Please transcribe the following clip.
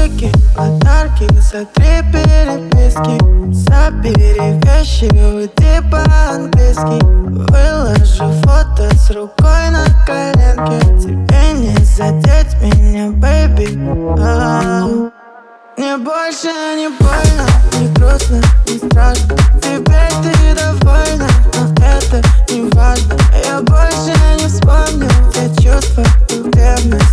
Выкинь подарки за три переписки. Собери вещи, уйди по-английски. Выложу фото с рукой на коленке. Тебе не задеть меня, бэйби Мне больше не больно, не грустно, не страшно. Теперь ты довольна, но это не важно. Я больше не вспомню те чувства, ревность